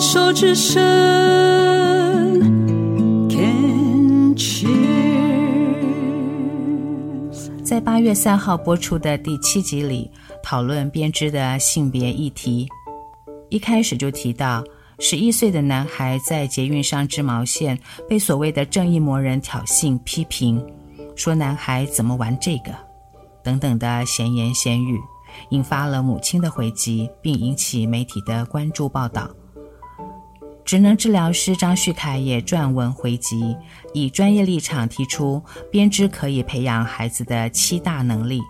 手之声，Can cheers。在八月三号播出的第七集里，讨论编织的性别议题，一开始就提到十一岁的男孩在捷运上织毛线，被所谓的正义魔人挑衅批评，说男孩怎么玩这个，等等的闲言闲语。引发了母亲的回击，并引起媒体的关注报道。职能治疗师张旭凯也撰文回击，以专业立场提出编织可以培养孩子的七大能力。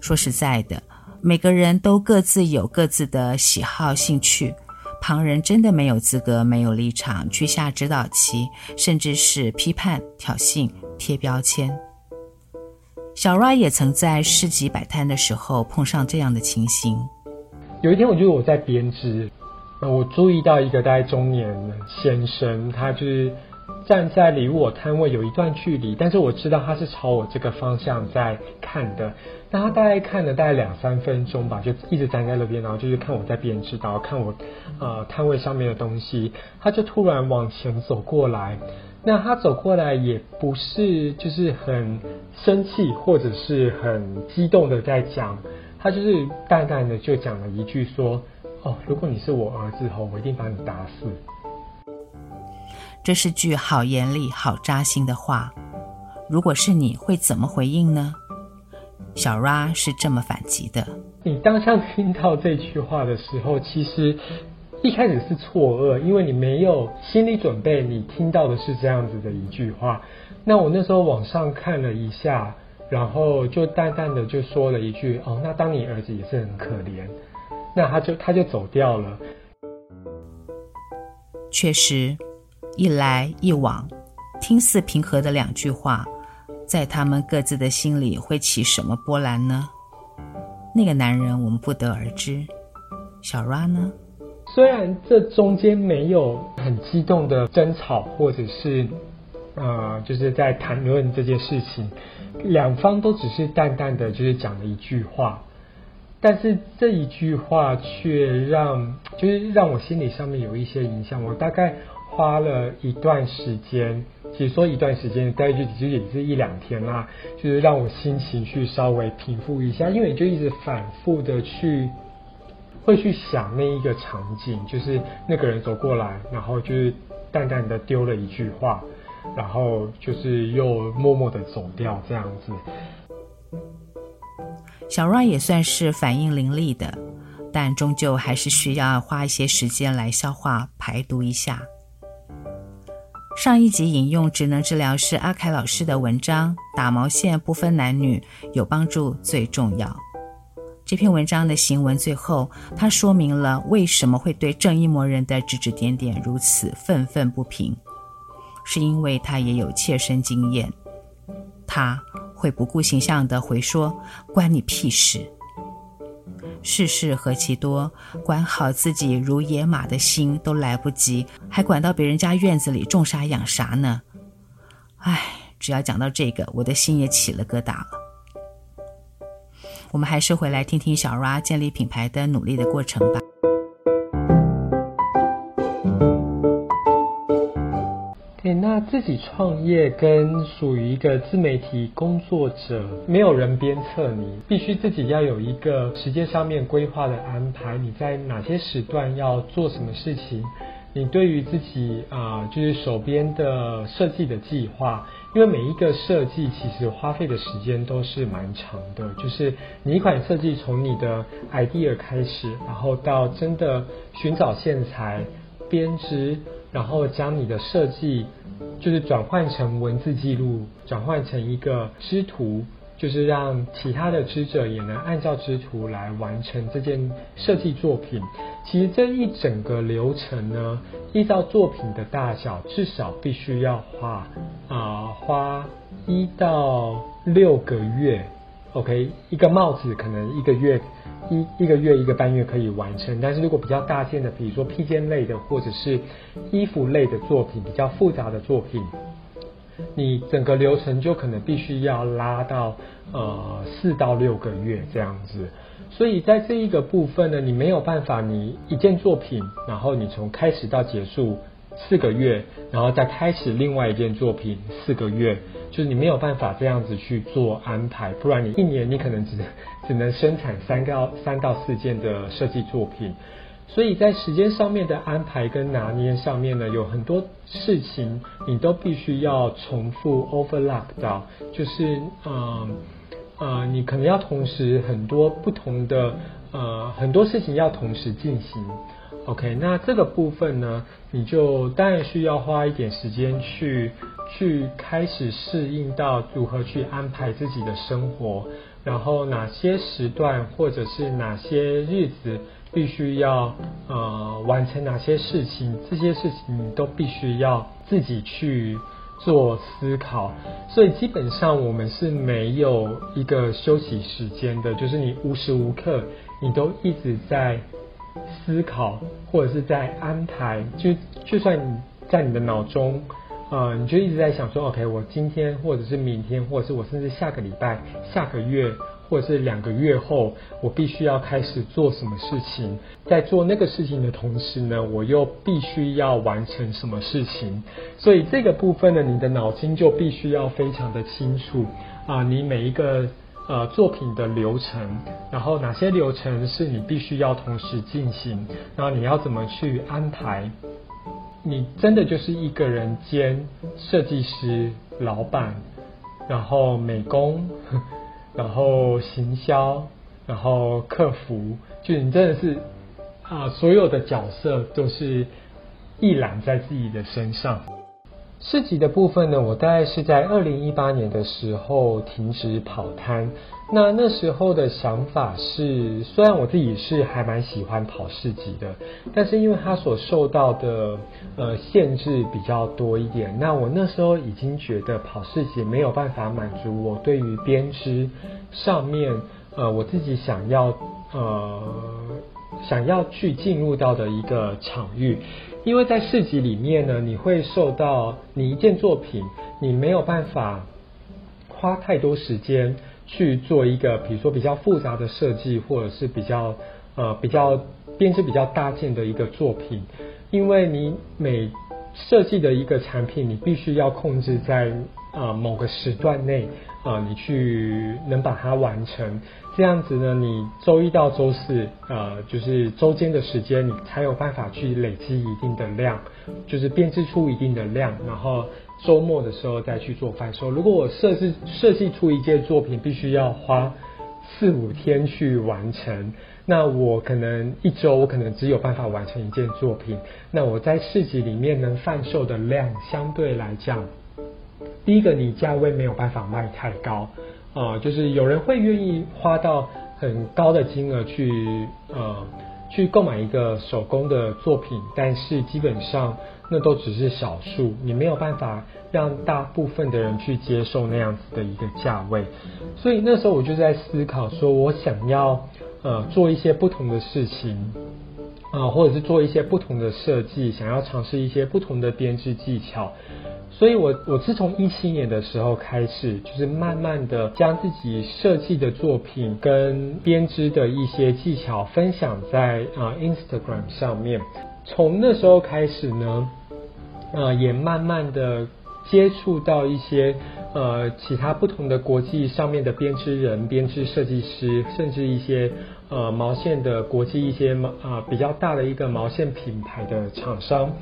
说实在的，每个人都各自有各自的喜好兴趣，旁人真的没有资格、没有立场去下指导棋，甚至是批判、挑衅、贴标签。小 Ra 也曾在市集摆摊的时候碰上这样的情形。有一天，我觉得我在编织，我注意到一个大概中年先生，他就是站在离我摊位有一段距离，但是我知道他是朝我这个方向在看的。那他大概看了大概两三分钟吧，就一直站在那边，然后就是看我在编织，然后看我呃摊位上面的东西，他就突然往前走过来。那他走过来也不是就是很生气或者是很激动的在讲，他就是淡淡的就讲了一句说：“哦，如果你是我儿子后，我一定把你打死。”这是句好严厉、好扎心的话。如果是你会怎么回应呢？小 Ra 是这么反击的：你当下听到这句话的时候，其实。一开始是错愕，因为你没有心理准备，你听到的是这样子的一句话。那我那时候往上看了一下，然后就淡淡的就说了一句：“哦，那当你儿子也是很可怜。”那他就他就走掉了。确实，一来一往，听似平和的两句话，在他们各自的心里会起什么波澜呢？那个男人我们不得而知，小 Ra 呢？虽然这中间没有很激动的争吵，或者是，呃，就是在谈论这件事情，两方都只是淡淡的就是讲了一句话，但是这一句话却让就是让我心理上面有一些影响。我大概花了一段时间，其实说一段时间，大概就其实也是一两天啦，就是让我心情去稍微平复一下，因为就一直反复的去。会去想那一个场景，就是那个人走过来，然后就是淡淡的丢了一句话，然后就是又默默的走掉这样子。小 Ra 也算是反应伶俐的，但终究还是需要花一些时间来消化排毒一下。上一集引用职能治疗师阿凯老师的文章，打毛线不分男女，有帮助最重要。这篇文章的行文最后，他说明了为什么会对正义魔人的指指点点如此愤愤不平，是因为他也有切身经验，他会不顾形象地回说：“关你屁事！世事何其多，管好自己如野马的心都来不及，还管到别人家院子里种啥养啥呢？”唉，只要讲到这个，我的心也起了疙瘩了。我们还是回来听听小 R 建立品牌的努力的过程吧。自己创业跟属于一个自媒体工作者，没有人鞭策你，必须自己要有一个时间上面规划的安排。你在哪些时段要做什么事情？你对于自己啊、就是手边的设计的计划。因为每一个设计其实花费的时间都是蛮长的，就是你一款设计从你的 idea 开始，然后到真的寻找线材、编织，然后将你的设计就是转换成文字记录，转换成一个织图。就是让其他的织者也能按照织图来完成这件设计作品。其实这一整个流程呢，依照作品的大小，至少必须要花啊、花一到六个月。OK，一个帽子可能一个月一一个月一个半月可以完成，但是如果比较大件的，比如说披肩类的或者是衣服类的作品，比较复杂的作品。你整个流程就可能必须要拉到呃四到六个月这样子，所以在这一个部分呢，你没有办法，你一件作品，然后你从开始到结束四个月，然后再开始另外一件作品四个月，就是你没有办法这样子去做安排，不然你一年你可能只只能生产三到三到四件的设计作品。所以在时间上面的安排跟拿捏上面呢，有很多事情你都必须要重复 overlap 到，就是嗯呃，你可能要同时很多不同的呃很多事情要同时进行。OK，那这个部分呢，你就当然需要花一点时间去去开始适应到如何去安排自己的生活，然后哪些时段或者是哪些日子。必须要呃完成哪些事情，这些事情你都必须要自己去做思考，所以基本上我们是没有一个休息时间的，就是你无时无刻你都一直在思考或者是在安排，就就算你在你的脑中，呃，你就一直在想说，OK，我今天或者是明天，或者是我甚至下个礼拜、下个月。或者是两个月后，我必须要开始做什么事情，在做那个事情的同时呢，我又必须要完成什么事情。所以这个部分呢，你的脑筋就必须要非常的清楚啊，你每一个呃作品的流程，然后哪些流程是你必须要同时进行，然后你要怎么去安排。你真的就是一个人兼设计师、老板，然后美工。然后行销，然后客服，就你真的是啊，所有的角色都是一揽在自己的身上。市集的部分呢，我大概是在二零一八年的时候停止跑摊。那那时候的想法是，虽然我自己是还蛮喜欢跑市集的，但是因为它所受到的呃限制比较多一点，那我那时候已经觉得跑市集没有办法满足我对于编织上面呃我自己想要呃想要去进入到的一个场域。因为在市集里面呢，你会受到你一件作品，你没有办法花太多时间去做一个，比如说比较复杂的设计，或者是比较呃比较编织比较大件的一个作品，因为你每设计的一个产品，你必须要控制在呃某个时段内。啊、你去能把它完成，这样子呢，你周一到周四，呃，就是周间的时间，你才有办法去累积一定的量，就是编织出一定的量，然后周末的时候再去做贩售。如果我设置设计出一件作品，必须要花四五天去完成，那我可能一周我可能只有办法完成一件作品，那我在市集里面能贩售的量相对来讲。第一个，你价位没有办法卖太高，啊、呃，就是有人会愿意花到很高的金额去，呃，去购买一个手工的作品，但是基本上那都只是少数，你没有办法让大部分的人去接受那样子的一个价位，所以那时候我就在思考，说我想要呃做一些不同的事情，啊、呃，或者是做一些不同的设计，想要尝试一些不同的编织技巧。所以我，我是从一七年的时候开始，就是慢慢的将自己设计的作品跟编织的一些技巧分享在啊 Instagram 上面。从那时候开始呢，呃，也慢慢的接触到一些呃其他不同的国际上面的编织人、编织设计师，甚至一些呃毛线的国际一些啊比较大的一个毛线品牌的厂商。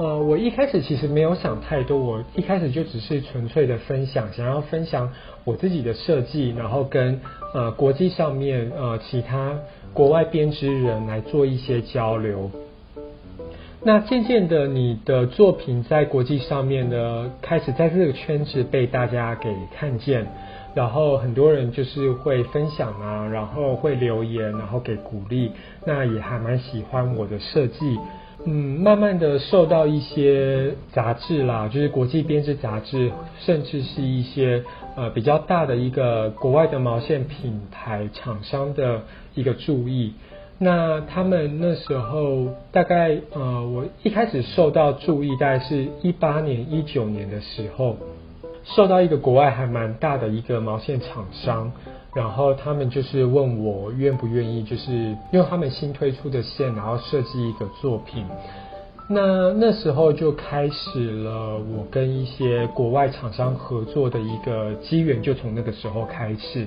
呃，我一开始其实没有想太多，我一开始就只是纯粹的分享，想要分享我自己的设计，然后跟呃国际上面呃其他国外编织人来做一些交流。那渐渐的，你的作品在国际上面呢，开始在这个圈子被大家给看见，然后很多人就是会分享啊，然后会留言，然后给鼓励，那也还蛮喜欢我的设计。嗯，慢慢的受到一些杂志啦，就是国际编织杂志，甚至是一些呃比较大的一个国外的毛线品牌厂商的一个注意。那他们那时候大概呃，我一开始受到注意，大概是一八年、一九年的时候，受到一个国外还蛮大的一个毛线厂商，然后他们就是问我愿不愿意，就是用他们新推出的线，然后设计一个作品。那那时候就开始了我跟一些国外厂商合作的一个机缘，就从那个时候开始。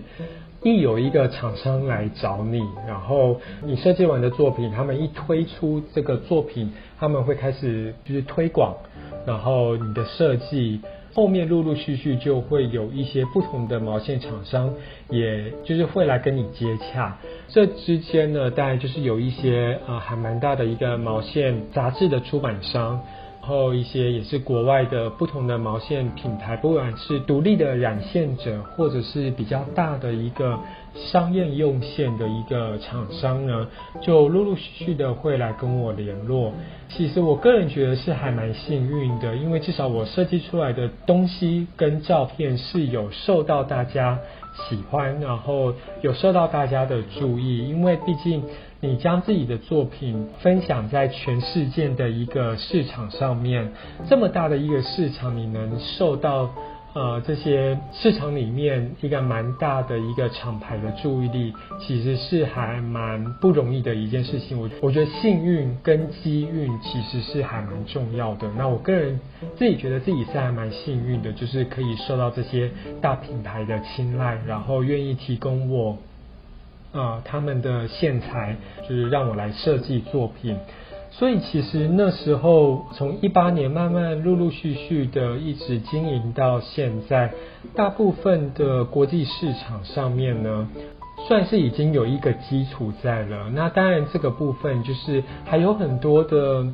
一有一个厂商来找你，然后你设计完的作品，他们一推出这个作品，他们会开始就是推广，然后你的设计。后面陆陆续续就会有一些不同的毛线厂商，也就是会来跟你接洽。这之间呢，当然就是有一些啊、呃，还蛮大的一个毛线杂志的出版商。然后一些也是国外的不同的毛线品牌，不管是独立的染线者，或者是比较大的一个商业用线的一个厂商呢，就陆陆续续的会来跟我联络。其实我个人觉得是还蛮幸运的，因为至少我设计出来的东西跟照片是有受到大家喜欢，然后有受到大家的注意，因为毕竟。你将自己的作品分享在全世界的一个市场上面，这么大的一个市场，你能受到呃这些市场里面一个蛮大的一个厂牌的注意力，其实是还蛮不容易的一件事情。我我觉得幸运跟机运其实是还蛮重要的。那我个人自己觉得自己是还蛮幸运的，就是可以受到这些大品牌的青睐，然后愿意提供我。啊、他们的线材就是让我来设计作品，所以其实那时候从一八年慢慢陆陆续续的一直经营到现在，大部分的国际市场上面呢，算是已经有一个基础在了。那当然这个部分就是还有很多的。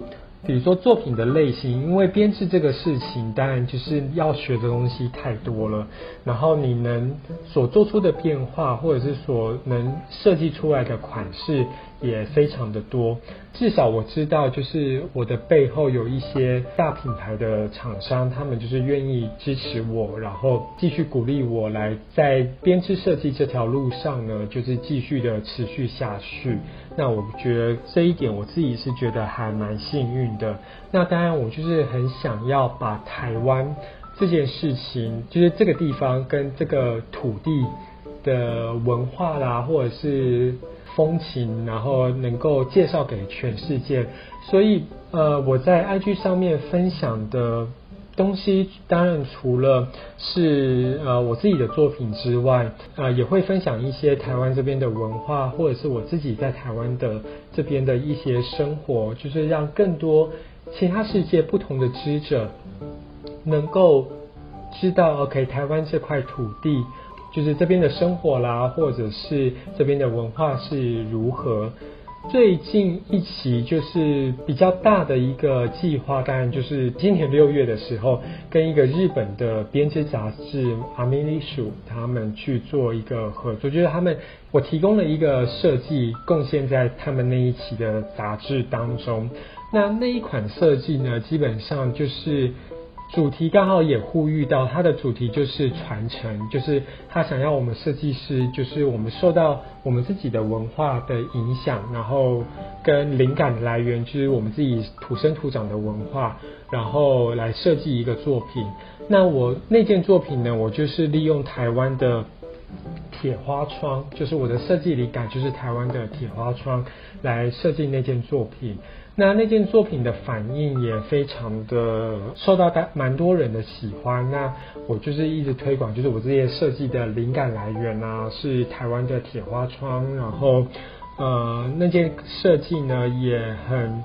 比如说作品的类型，因为编制这个事情，当然就是要学的东西太多了。然后你能所做出的变化，或者是所能设计出来的款式，也非常的多。至少我知道，就是我的背后有一些大品牌的厂商，他们就是愿意支持我，然后继续鼓励我来在编织设计这条路上呢，就是继续的持续下去。那我觉得这一点我自己是觉得还蛮幸运的。那当然，我就是很想要把台湾这件事情，就是这个地方跟这个土地的文化啦，或者是风情，然后能够介绍给全世界。所以，呃，我在 IG 上面分享的。东西当然除了是呃我自己的作品之外，呃也会分享一些台湾这边的文化，或者是我自己在台湾的这边的一些生活，就是让更多其他世界不同的知者能够知道，OK，台湾这块土地就是这边的生活啦，或者是这边的文化是如何。最近一期就是比较大的一个计划，当然就是今年六月的时候，跟一个日本的编织杂志阿米丽鼠他们去做一个合作，就是他们我提供了一个设计，贡献在他们那一期的杂志当中。那那一款设计呢，基本上就是。主题刚好也呼吁到，它的主题就是传承，就是他想要我们设计师，就是我们受到我们自己的文化的影响，然后跟灵感的来源就是我们自己土生土长的文化，然后来设计一个作品。那我那件作品呢，我就是利用台湾的铁花窗，就是我的设计灵感就是台湾的铁花窗来设计那件作品。那那件作品的反应也非常的受到大蛮多人的喜欢。那我就是一直推广，就是我这些设计的灵感来源啊，是台湾的铁花窗。然后，呃，那件设计呢也很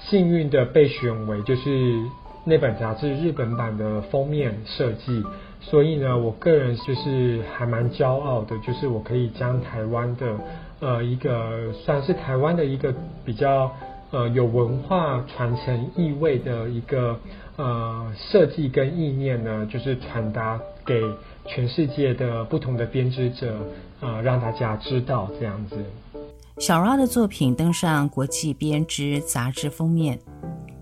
幸运的被选为就是那本杂志日本版的封面设计。所以呢，我个人就是还蛮骄傲的，就是我可以将台湾的呃一个算是台湾的一个比较。呃，有文化传承意味的一个呃设计跟意念呢，就是传达给全世界的不同的编织者，呃，让大家知道这样子。小 Ra 的作品登上国际编织杂志封面，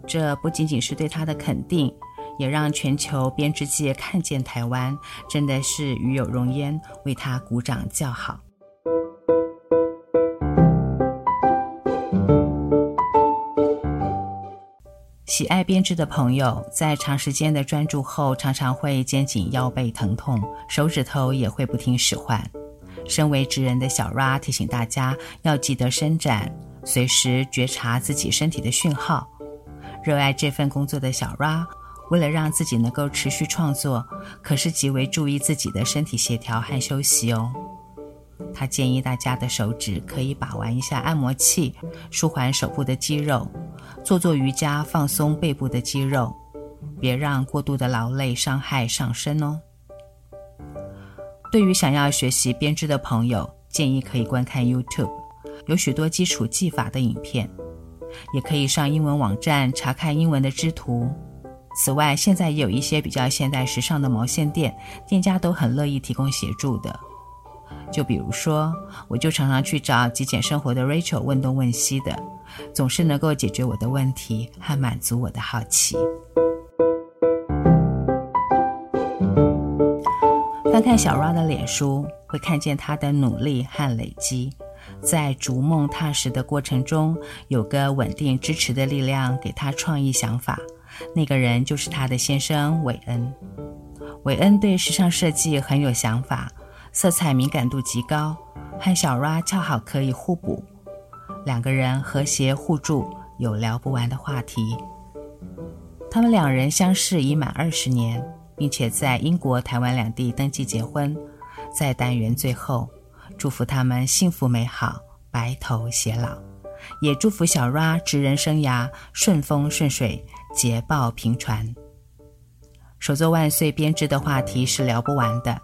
这不仅仅是对他的肯定，也让全球编织界看见台湾，真的是与有荣焉，为他鼓掌叫好。喜爱编织的朋友，在长时间的专注后，常常会肩颈腰背疼痛，手指头也会不听使唤。身为职人的小 Ra 提醒大家要记得伸展，随时觉察自己身体的讯号。热爱这份工作的小 Ra，为了让自己能够持续创作，可是极为注意自己的身体协调和休息哦。他建议大家的手指可以把玩一下按摩器，舒缓手部的肌肉；做做瑜伽，放松背部的肌肉。别让过度的劳累伤害上身哦。对于想要学习编织的朋友，建议可以观看 YouTube，有许多基础技法的影片，也可以上英文网站查看英文的织图。此外，现在也有一些比较现代时尚的毛线店，店家都很乐意提供协助的。就比如说，我就常常去找极简生活的 Rachel 问东问西的，总是能够解决我的问题和满足我的好奇。翻看小 Ra 的脸书，会看见他的努力和累积，在逐梦踏实的过程中，有个稳定支持的力量给他创意想法。那个人就是他的先生韦恩。韦恩对时尚设计很有想法，色彩敏感度极高，和小 Ra 恰好可以互补，两个人和谐互助，有聊不完的话题。他们两人相识已满二十年。并且在英国、台湾两地登记结婚，在单元最后，祝福他们幸福美好、白头偕老，也祝福小 Ra 职人生涯顺风顺水、捷报频传。手作万岁编织的话题是聊不完的，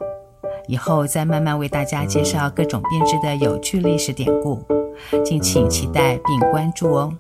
以后再慢慢为大家介绍各种编织的有趣历史典故，敬请期待并关注哦。